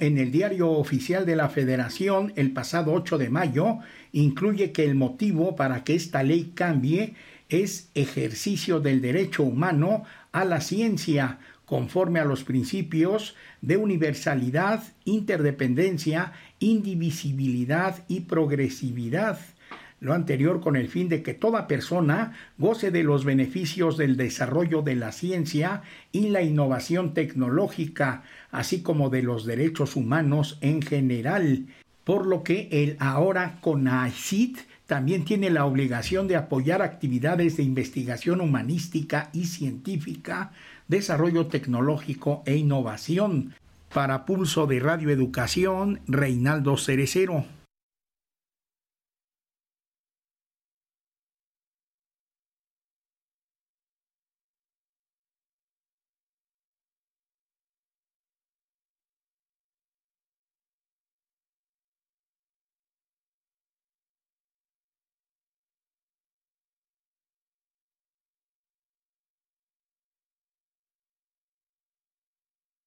en el Diario Oficial de la Federación el pasado 8 de mayo, incluye que el motivo para que esta ley cambie es ejercicio del derecho humano a la ciencia, conforme a los principios de universalidad, interdependencia, indivisibilidad y progresividad. Lo anterior con el fin de que toda persona goce de los beneficios del desarrollo de la ciencia y la innovación tecnológica, así como de los derechos humanos en general, por lo que el ahora CONACYT también tiene la obligación de apoyar actividades de investigación humanística y científica, desarrollo tecnológico e innovación. Para Pulso de Radioeducación, Reinaldo Cerecero.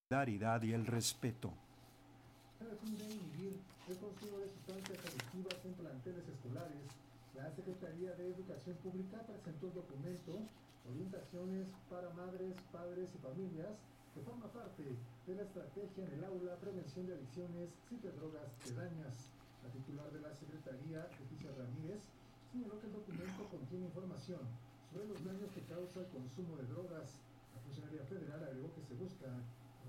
Solidaridad y el respeto. el de el sustancias adictivas en planteles escolares, la Secretaría de Educación Pública presentó un documento, Orientaciones para Madres, Padres y Familias, que forma parte de la estrategia en el aula Prevención de Adicciones, drogas dañas. La titular de la Secretaría, Leticia Ramírez, señaló que el documento contiene información sobre los daños que causa el consumo de drogas. La funcionaria federal agregó que se busca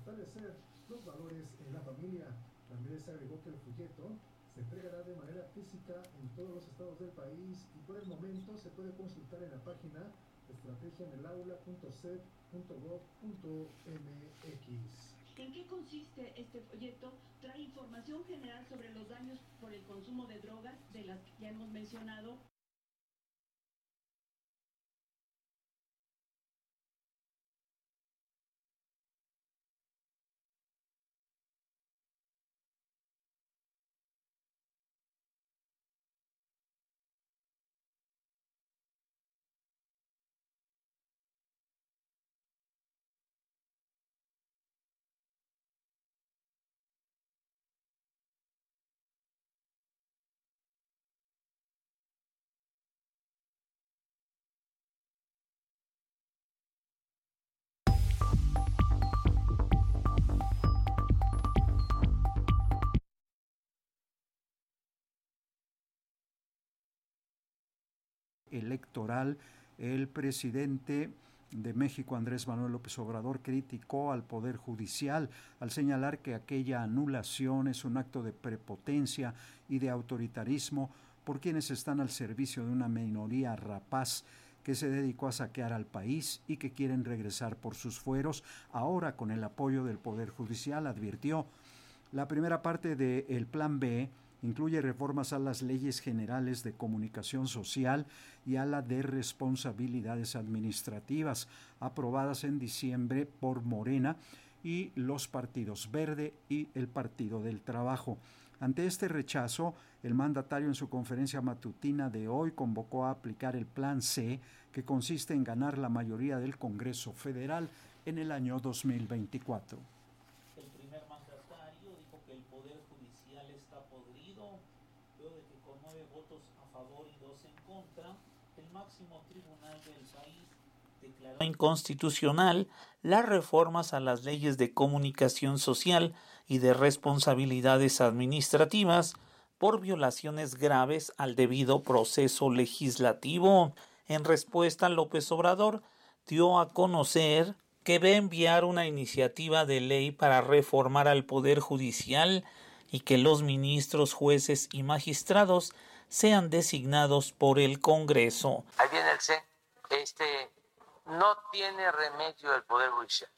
fortalecer los valores en la familia. También se agregó que el folleto se entregará de manera física en todos los estados del país y por el momento se puede consultar en la página estrategianelaula.sed.gov.mx. ¿En qué consiste este folleto? Trae información general sobre los daños por el consumo de drogas, de las que ya hemos mencionado, electoral, el presidente de México, Andrés Manuel López Obrador, criticó al Poder Judicial al señalar que aquella anulación es un acto de prepotencia y de autoritarismo por quienes están al servicio de una minoría rapaz que se dedicó a saquear al país y que quieren regresar por sus fueros, ahora con el apoyo del Poder Judicial, advirtió. La primera parte del Plan B Incluye reformas a las leyes generales de comunicación social y a la de responsabilidades administrativas, aprobadas en diciembre por Morena y los partidos Verde y el Partido del Trabajo. Ante este rechazo, el mandatario en su conferencia matutina de hoy convocó a aplicar el Plan C, que consiste en ganar la mayoría del Congreso Federal en el año 2024. Inconstitucional las reformas a las leyes de comunicación social y de responsabilidades administrativas por violaciones graves al debido proceso legislativo. En respuesta, López Obrador dio a conocer que a enviar una iniciativa de ley para reformar al Poder Judicial y que los ministros, jueces y magistrados sean designados por el Congreso. Ahí viene el C. Este no tiene remedio el Poder Judicial.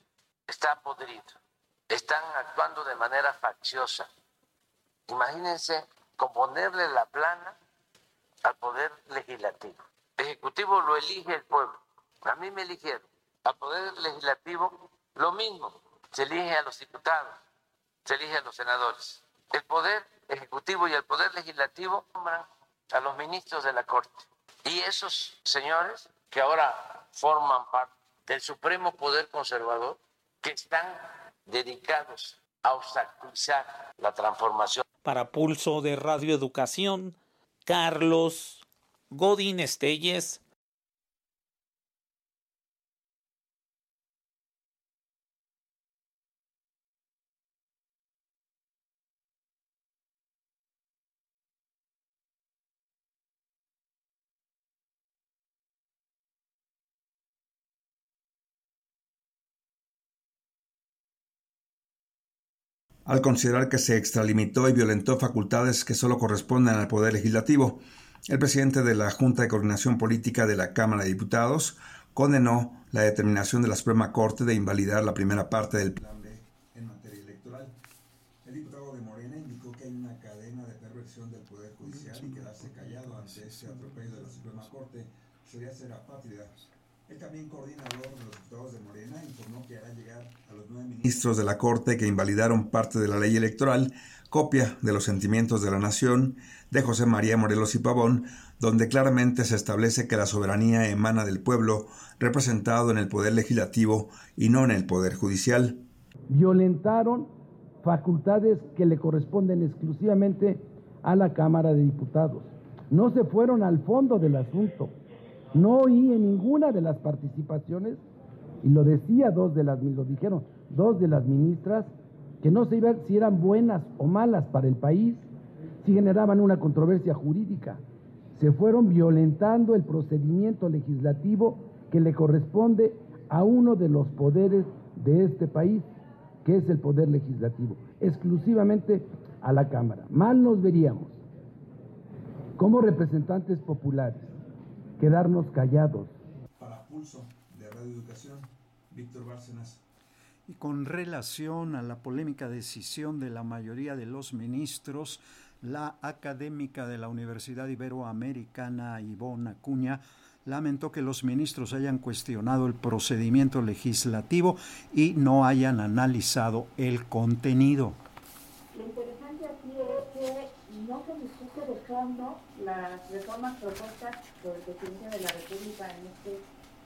Está podrido. Están actuando de manera facciosa. Imagínense componerle la plana al Poder Legislativo. Ejecutivo lo elige el pueblo. A mí me eligieron. Al Poder Legislativo lo mismo. Se elige a los diputados, se elige a los senadores. El Poder Ejecutivo y el Poder Legislativo nombran a los ministros de la Corte. Y esos señores que ahora forman parte del supremo poder conservador que están dedicados a obstaculizar la transformación. Para Pulso de Radio Educación, Carlos Godín Estelles. Al considerar que se extralimitó y violentó facultades que solo corresponden al Poder Legislativo. El presidente de la Junta de Coordinación Política de la Cámara de Diputados condenó la determinación de la Suprema Corte de invalidar la primera parte del Plan B en materia electoral. El diputado de Morena indicó que hay una cadena de perversión del Poder Judicial y quedarse callado ante ese atropello de la Suprema Corte sería ser apátrida. El también coordinador de los diputados de Morena informó que hará llegar a los nueve ministros de la Corte que invalidaron parte de la ley electoral copia de los sentimientos de la nación de José María Morelos y Pavón, donde claramente se establece que la soberanía emana del pueblo representado en el poder legislativo y no en el poder judicial. Violentaron facultades que le corresponden exclusivamente a la Cámara de Diputados. No se fueron al fondo del asunto no oí en ninguna de las participaciones, y lo decía dos de las, lo dijeron dos de las ministras, que no se iba si eran buenas o malas para el país, si generaban una controversia jurídica. Se fueron violentando el procedimiento legislativo que le corresponde a uno de los poderes de este país, que es el poder legislativo, exclusivamente a la Cámara. Mal nos veríamos como representantes populares quedarnos callados. Para Pulso Víctor Bárcenas. Y con relación a la polémica decisión de la mayoría de los ministros, la académica de la Universidad Iberoamericana, Ivona Acuña, lamentó que los ministros hayan cuestionado el procedimiento legislativo y no hayan analizado el contenido. Lo interesante aquí es que no se discute de fondo las reformas propuestas por el presidente de la República en este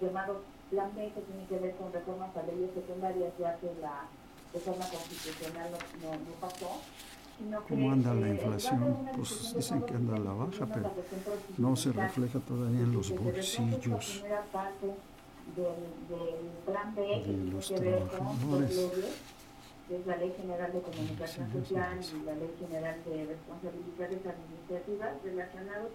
llamado Plan B, que tiene que ver con reformas a leyes secundarias, ya que la reforma constitucional no, no, pasó. ¿Cómo anda la eh, inflación? Pues dicen que anda a la baja, pero no se refleja todavía en los bolsillos de los trabajadores que es la Ley General de Comunicación Social y la Ley General de Responsabilidades Administrativas, relacionados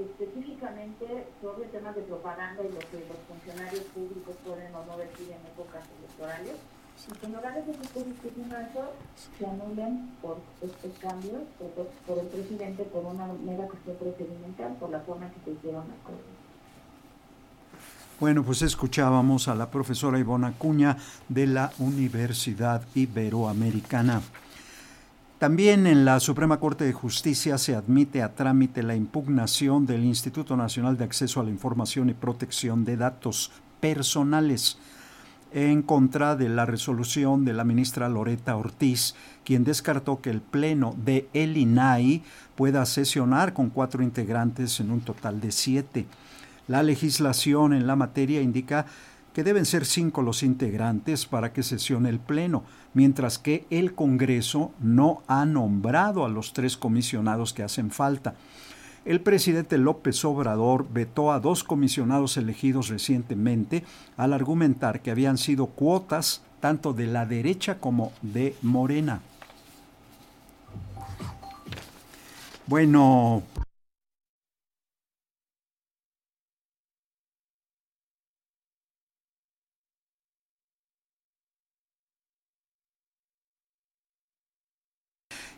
específicamente sobre temas de propaganda y lo que los funcionarios públicos pueden o no decir en épocas electorales. Y que lugar de esté discutiendo eso, se anulen por estos cambios por, por el presidente por una mera cuestión procedimental, por la forma en que se hicieron las cosas. Bueno, pues escuchábamos a la profesora Ivona Cuña de la Universidad Iberoamericana. También en la Suprema Corte de Justicia se admite a trámite la impugnación del Instituto Nacional de Acceso a la Información y Protección de Datos Personales en contra de la resolución de la ministra Loreta Ortiz, quien descartó que el Pleno de el INAI pueda sesionar con cuatro integrantes en un total de siete. La legislación en la materia indica que deben ser cinco los integrantes para que sesione el Pleno, mientras que el Congreso no ha nombrado a los tres comisionados que hacen falta. El presidente López Obrador vetó a dos comisionados elegidos recientemente al argumentar que habían sido cuotas tanto de la derecha como de Morena. Bueno,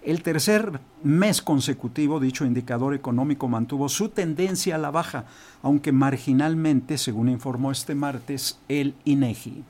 El tercer mes consecutivo, dicho indicador económico mantuvo su tendencia a la baja, aunque marginalmente, según informó este martes el INEGI.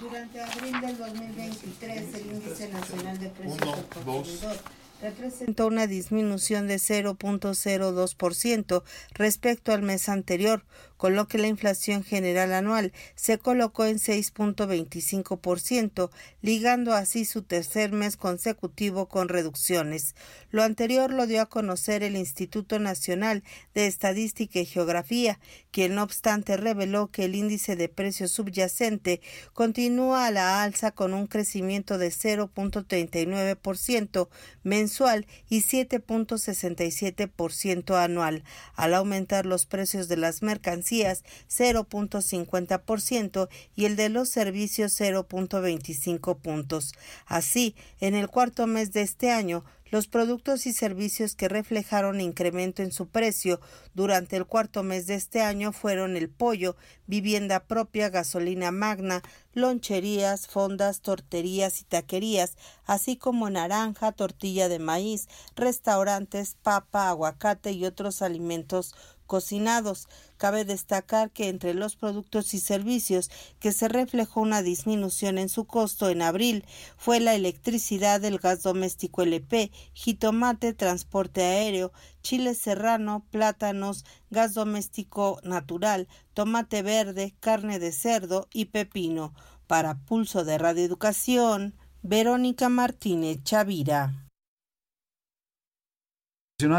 Durante abril del 2023, el índice nacional de precios del consumidor representó una disminución de 0.02% respecto al mes anterior, con lo que la inflación general anual se colocó en 6.25%, ligando así su tercer mes consecutivo con reducciones. Lo anterior lo dio a conocer el Instituto Nacional de Estadística y Geografía, quien no obstante reveló que el índice de precios subyacente continúa a la alza con un crecimiento de 0.39% mensual y 7.67% anual, al aumentar los precios de las mercancías 0.50% y el de los servicios 0.25 puntos. Así, en el cuarto mes de este año, los productos y servicios que reflejaron incremento en su precio durante el cuarto mes de este año fueron el pollo, vivienda propia, gasolina magna, loncherías, fondas, torterías y taquerías, así como naranja, tortilla de maíz, restaurantes, papa, aguacate y otros alimentos cocinados. Cabe destacar que entre los productos y servicios que se reflejó una disminución en su costo en abril fue la electricidad, el gas doméstico LP, jitomate, transporte aéreo, chile serrano, plátanos, gas doméstico natural, tomate verde, carne de cerdo y pepino. Para Pulso de Radioeducación, Verónica Martínez Chavira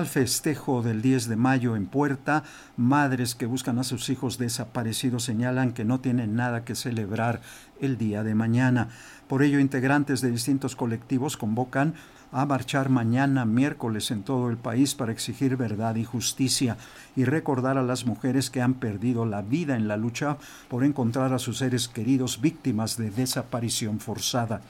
festejo del 10 de mayo en Puerta, madres que buscan a sus hijos desaparecidos señalan que no tienen nada que celebrar el día de mañana. Por ello, integrantes de distintos colectivos convocan a marchar mañana miércoles en todo el país para exigir verdad y justicia y recordar a las mujeres que han perdido la vida en la lucha por encontrar a sus seres queridos víctimas de desaparición forzada.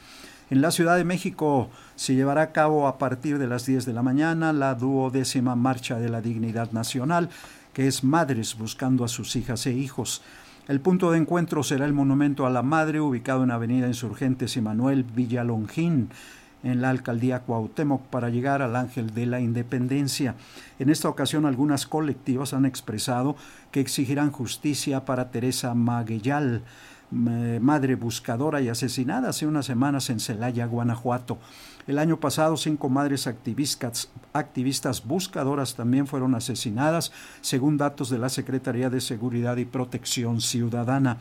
En la Ciudad de México se llevará a cabo a partir de las 10 de la mañana la duodécima Marcha de la Dignidad Nacional, que es Madres buscando a sus hijas e hijos. El punto de encuentro será el Monumento a la Madre, ubicado en Avenida Insurgentes y Manuel Villalongín, en la alcaldía Cuauhtémoc, para llegar al Ángel de la Independencia. En esta ocasión, algunas colectivas han expresado que exigirán justicia para Teresa Maguellal madre buscadora y asesinada hace unas semanas en Celaya, Guanajuato. El año pasado, cinco madres activistas, buscadoras también fueron asesinadas, según datos de la Secretaría de Seguridad y Protección Ciudadana.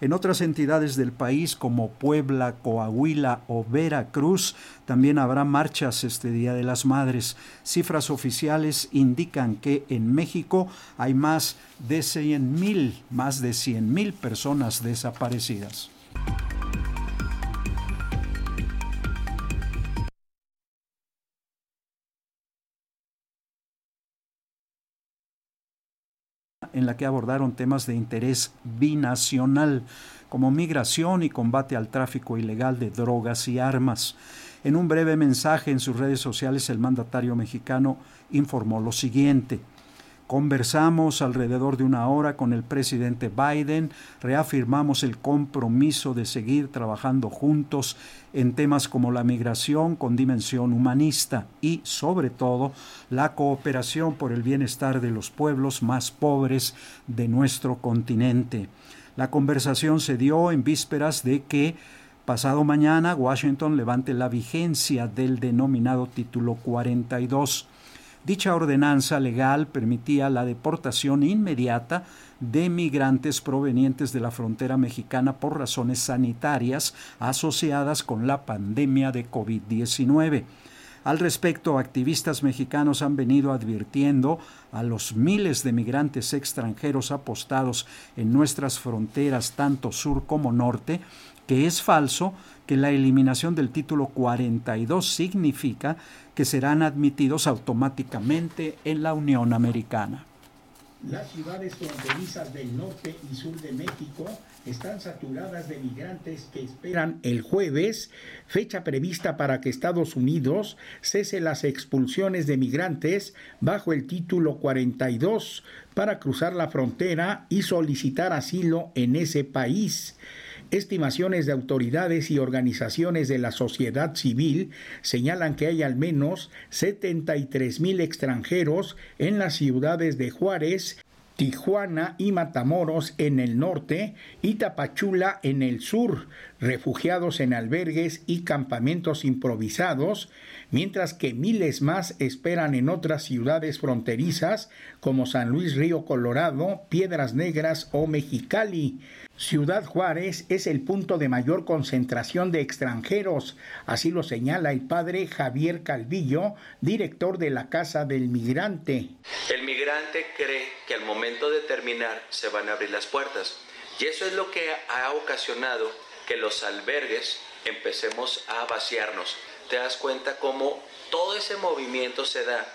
En otras entidades del país como Puebla, Coahuila o Veracruz también habrá marchas este Día de las Madres. Cifras oficiales indican que en México hay más de 100 mil, más de 100 mil personas desaparecidas. En la que abordaron temas de interés binacional, como migración y combate al tráfico ilegal de drogas y armas. En un breve mensaje en sus redes sociales, el mandatario mexicano informó lo siguiente. Conversamos alrededor de una hora con el presidente Biden, reafirmamos el compromiso de seguir trabajando juntos en temas como la migración con dimensión humanista y, sobre todo, la cooperación por el bienestar de los pueblos más pobres de nuestro continente. La conversación se dio en vísperas de que pasado mañana Washington levante la vigencia del denominado título 42 Dicha ordenanza legal permitía la deportación inmediata de migrantes provenientes de la frontera mexicana por razones sanitarias asociadas con la pandemia de COVID-19. Al respecto, activistas mexicanos han venido advirtiendo a los miles de migrantes extranjeros apostados en nuestras fronteras, tanto sur como norte, que es falso que la eliminación del título 42 significa que serán admitidos automáticamente en la Unión Americana. Las ciudades fronterizas del norte y sur de México están saturadas de migrantes que esperan el jueves, fecha prevista para que Estados Unidos cese las expulsiones de migrantes bajo el título 42 para cruzar la frontera y solicitar asilo en ese país. Estimaciones de autoridades y organizaciones de la sociedad civil señalan que hay al menos 73 mil extranjeros en las ciudades de Juárez, Tijuana y Matamoros en el norte y Tapachula en el sur, refugiados en albergues y campamentos improvisados, mientras que miles más esperan en otras ciudades fronterizas como San Luis Río Colorado, Piedras Negras o Mexicali. Ciudad Juárez es el punto de mayor concentración de extranjeros, así lo señala el padre Javier Calvillo, director de la Casa del Migrante. El migrante cree que al momento de terminar se van a abrir las puertas y eso es lo que ha ocasionado que los albergues empecemos a vaciarnos. Te das cuenta cómo todo ese movimiento se da,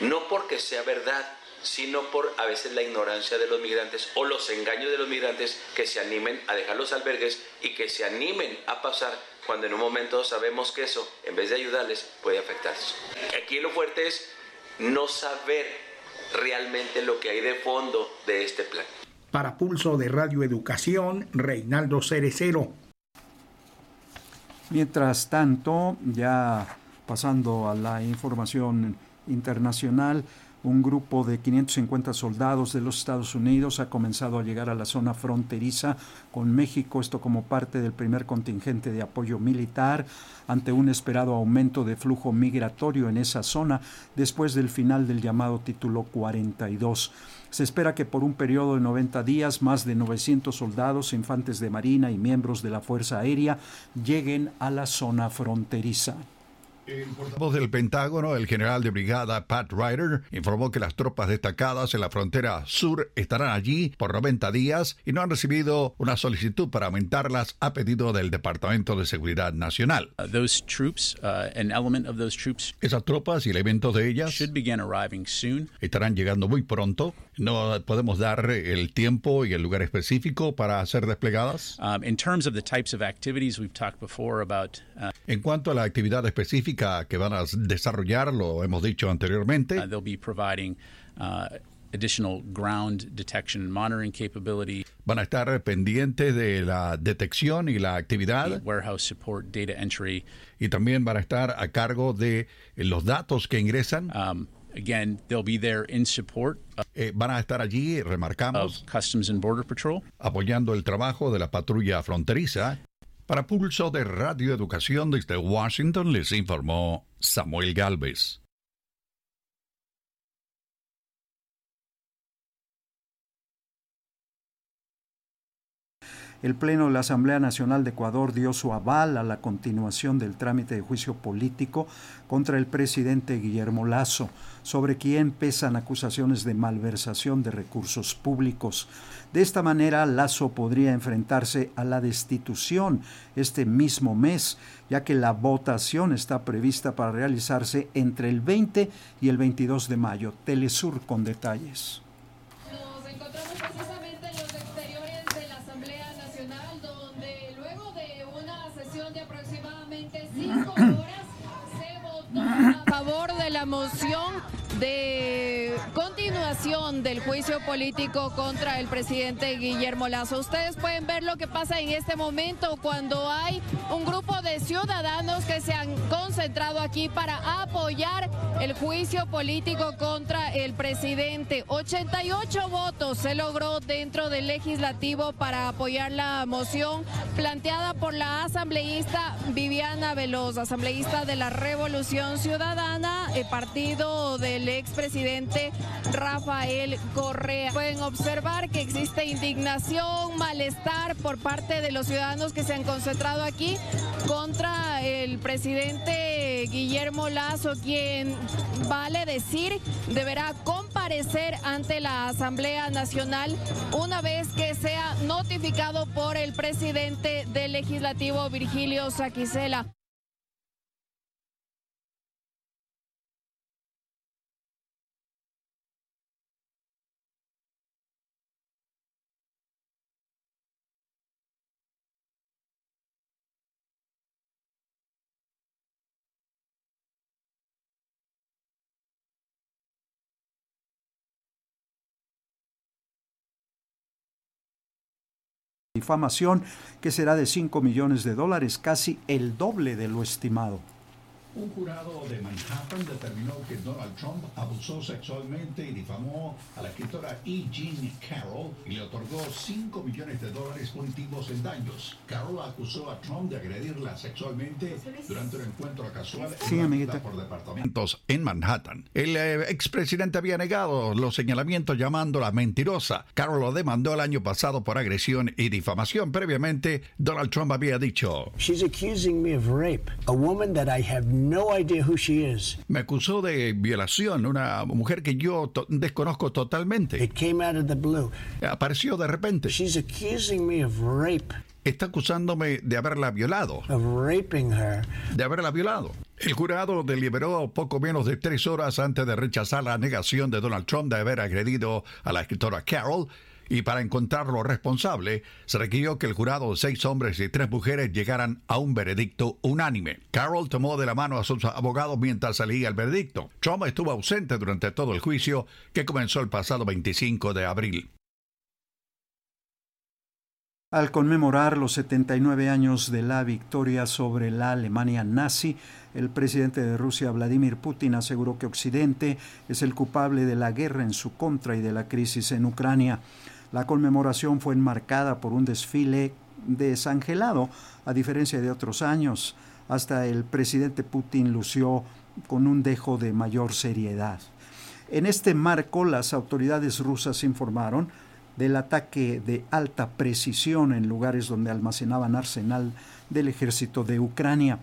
no porque sea verdad, sino por a veces la ignorancia de los migrantes o los engaños de los migrantes que se animen a dejar los albergues y que se animen a pasar cuando en un momento sabemos que eso, en vez de ayudarles, puede afectarles. Aquí lo fuerte es no saber realmente lo que hay de fondo de este plan. Para Pulso de Radio Educación, Reinaldo Cerecero. Mientras tanto, ya pasando a la información internacional, un grupo de 550 soldados de los Estados Unidos ha comenzado a llegar a la zona fronteriza con México, esto como parte del primer contingente de apoyo militar ante un esperado aumento de flujo migratorio en esa zona después del final del llamado título 42. Se espera que por un periodo de 90 días más de 900 soldados, infantes de marina y miembros de la Fuerza Aérea lleguen a la zona fronteriza. El portavoz del Pentágono, el general de brigada Pat Ryder, informó que las tropas destacadas en la frontera sur estarán allí por 90 días y no han recibido una solicitud para aumentarlas a pedido del Departamento de Seguridad Nacional. Uh, those troops, uh, an element of those troops, Esas tropas y elementos de ellas should begin arriving soon. estarán llegando muy pronto. No podemos dar el tiempo y el lugar específico para ser desplegadas. Um, in terms of the types of activities we've talked before about. Uh, En cuanto a la actividad específica que van a desarrollar, lo hemos dicho anteriormente, uh, they'll be providing uh, additional ground detection and monitoring capability, van a estar pendientes de la detección y la actividad warehouse support, data entry. y también van a estar a cargo de los datos que ingresan. Um, again, they'll be there in support of, Eh, van a estar allí, remarcamos, of Customs and Border Patrol. apoyando el trabajo de la patrulla fronteriza. Para Pulso de Radio Educación desde Washington les informó Samuel Galvez. El Pleno de la Asamblea Nacional de Ecuador dio su aval a la continuación del trámite de juicio político contra el presidente Guillermo Lazo, sobre quien pesan acusaciones de malversación de recursos públicos. De esta manera, Lazo podría enfrentarse a la destitución este mismo mes, ya que la votación está prevista para realizarse entre el 20 y el 22 de mayo. Telesur con detalles. Horas se votó a favor de la moción de continuación del juicio político contra el presidente Guillermo Lazo. Ustedes pueden ver lo que pasa en este momento cuando hay un grupo de ciudadanos que se han concentrado aquí para apoyar el juicio político contra el presidente. 88 votos se logró dentro del legislativo para apoyar la moción planteada por la asambleísta Viviana Veloz, asambleísta de la Revolución Ciudadana, el partido del expresidente Rafael Correa. Pueden observar que existe indignación, malestar por parte de los ciudadanos que se han concentrado aquí contra el presidente Guillermo Lazo, quien vale decir deberá comparecer ante la Asamblea Nacional una vez que sea notificado por el presidente del legislativo Virgilio Saquicela. Difamación que será de 5 millones de dólares, casi el doble de lo estimado. Un jurado de Manhattan determinó que Donald Trump abusó sexualmente y difamó a la escritora E. Jean Carroll y le otorgó 5 millones de dólares punitivos en daños. Carroll acusó a Trump de agredirla sexualmente durante un encuentro casual en por departamentos en Manhattan. El eh, expresidente había negado los señalamientos llamándola mentirosa. Carroll lo demandó el año pasado por agresión y difamación. Previamente, Donald Trump había dicho: She's accusing me of rape. A woman that I have no idea who she is. Me acusó de violación, una mujer que yo to desconozco totalmente. It came out of the blue. Apareció de repente. She's accusing me of rape. Está acusándome de haberla violado. Of raping her. De haberla violado. El jurado deliberó poco menos de tres horas antes de rechazar la negación de Donald Trump de haber agredido a la escritora Carol y para encontrarlo responsable, se requirió que el jurado de seis hombres y tres mujeres llegaran a un veredicto unánime. Carroll tomó de la mano a sus abogados mientras salía el veredicto. Trump estuvo ausente durante todo el juicio, que comenzó el pasado 25 de abril. Al conmemorar los 79 años de la victoria sobre la Alemania nazi, el presidente de Rusia, Vladimir Putin, aseguró que Occidente es el culpable de la guerra en su contra y de la crisis en Ucrania. La conmemoración fue enmarcada por un desfile desangelado, a diferencia de otros años. Hasta el presidente Putin lució con un dejo de mayor seriedad. En este marco, las autoridades rusas informaron del ataque de alta precisión en lugares donde almacenaban arsenal del ejército de Ucrania.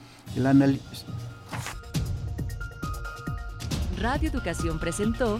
Radio Educación presentó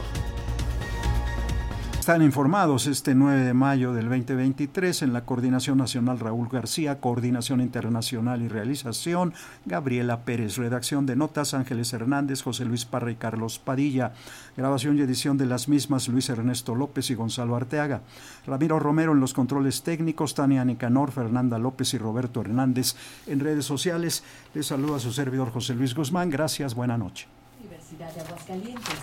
Están informados este 9 de mayo del 2023 en la Coordinación Nacional Raúl García, Coordinación Internacional y Realización, Gabriela Pérez, redacción de notas Ángeles Hernández, José Luis Parra y Carlos Padilla, grabación y edición de las mismas Luis Ernesto López y Gonzalo Arteaga, Ramiro Romero en los controles técnicos, Tania Nicanor, Fernanda López y Roberto Hernández en redes sociales. Les saluda su servidor José Luis Guzmán. Gracias, buena noche. Universidad de Aguascalientes.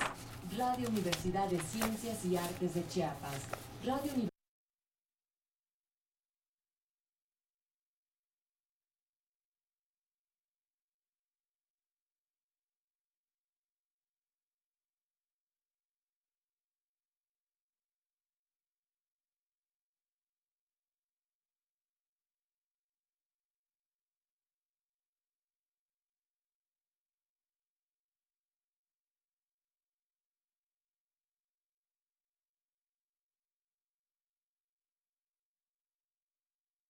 Radio Universidad de Ciencias y Artes de Chiapas. Radio